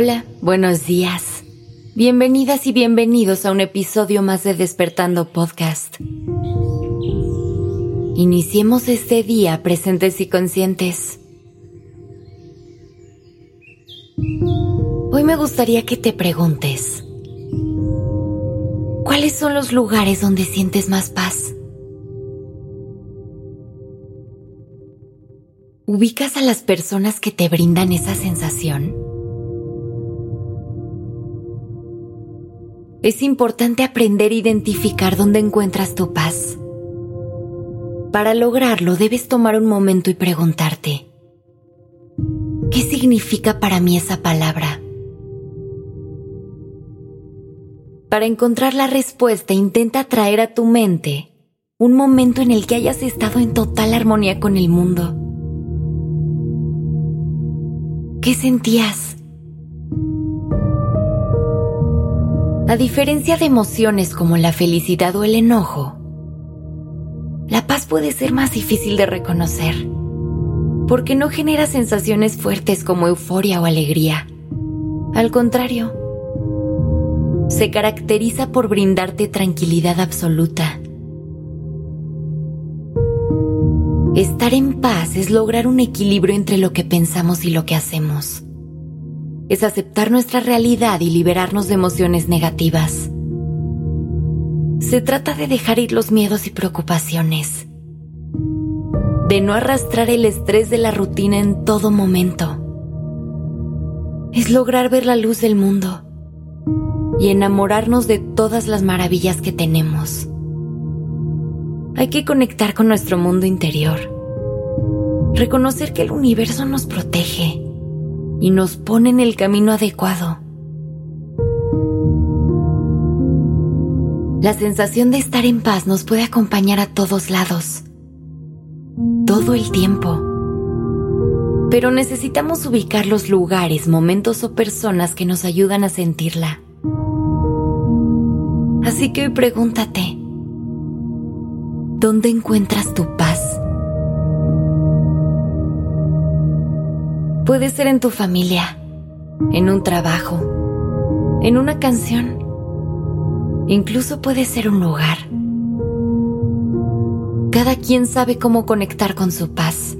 Hola, buenos días. Bienvenidas y bienvenidos a un episodio más de Despertando Podcast. Iniciemos este día presentes y conscientes. Hoy me gustaría que te preguntes, ¿cuáles son los lugares donde sientes más paz? ¿Ubicas a las personas que te brindan esa sensación? Es importante aprender a identificar dónde encuentras tu paz. Para lograrlo debes tomar un momento y preguntarte, ¿qué significa para mí esa palabra? Para encontrar la respuesta intenta traer a tu mente un momento en el que hayas estado en total armonía con el mundo ¿Qué sentías? A diferencia de emociones como la felicidad o el enojo, la paz puede ser más difícil de reconocer, porque no genera sensaciones fuertes como euforia o alegría. Al contrario, se caracteriza por brindarte tranquilidad absoluta Estar en paz es lograr un equilibrio entre lo que pensamos y lo que hacemos. Es aceptar nuestra realidad y liberarnos de emociones negativas. Se trata de dejar ir los miedos y preocupaciones. De no arrastrar el estrés de la rutina en todo momento. Es lograr ver la luz del mundo y enamorarnos de todas las maravillas que tenemos. Hay que conectar con nuestro mundo interior. Reconocer que el universo nos protege y nos pone en el camino adecuado. La sensación de estar en paz nos puede acompañar a todos lados, todo el tiempo. Pero necesitamos ubicar los lugares, momentos o personas que nos ayudan a sentirla. Así que hoy pregúntate, ¿Dónde encuentras tu paz? Puede ser en tu familia, en un trabajo, en una canción. Incluso puede ser un lugar. Cada quien sabe cómo conectar con su paz.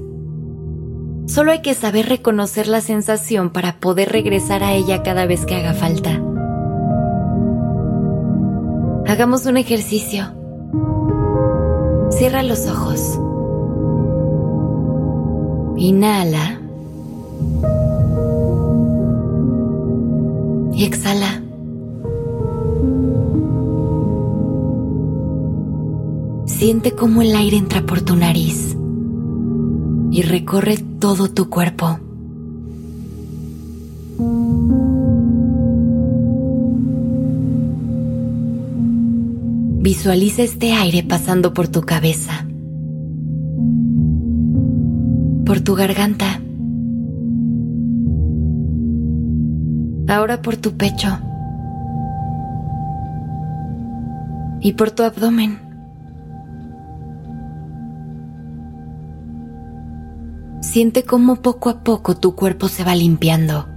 Solo hay que saber reconocer la sensación para poder regresar a ella cada vez que haga falta. Hagamos un ejercicio. Cierra los ojos. Inhala. Y exhala. Siente cómo el aire entra por tu nariz y recorre todo tu cuerpo. Visualiza este aire pasando por tu cabeza, por tu garganta, ahora por tu pecho y por tu abdomen. Siente cómo poco a poco tu cuerpo se va limpiando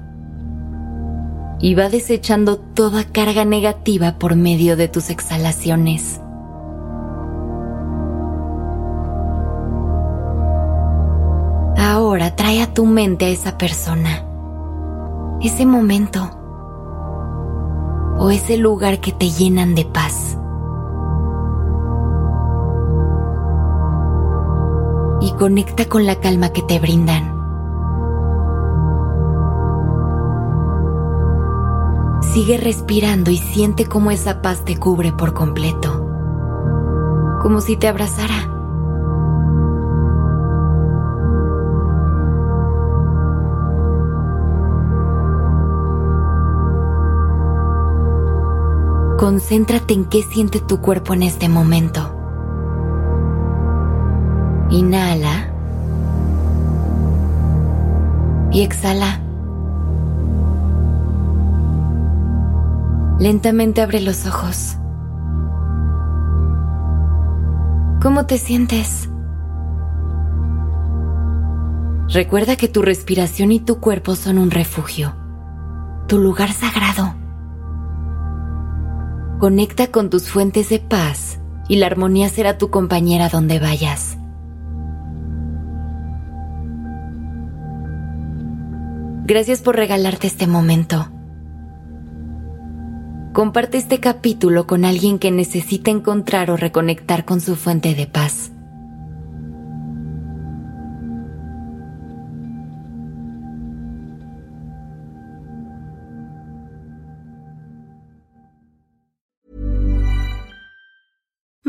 y va desechando toda carga negativa por medio de tus exhalaciones. Ahora trae a tu mente a esa persona, ese momento o ese lugar que te llenan de paz. Y conecta con la calma que te brindan. Sigue respirando y siente cómo esa paz te cubre por completo, como si te abrazara. Concéntrate en qué siente tu cuerpo en este momento. Inhala y exhala. Lentamente abre los ojos. ¿Cómo te sientes? Recuerda que tu respiración y tu cuerpo son un refugio. tu lugar sagrado. Conecta con tus fuentes de paz y la armonía será tu compañera donde vayas. Gracias por regalarte este momento. Comparte este capítulo con alguien que necesita encontrar o reconectar con su fuente de paz.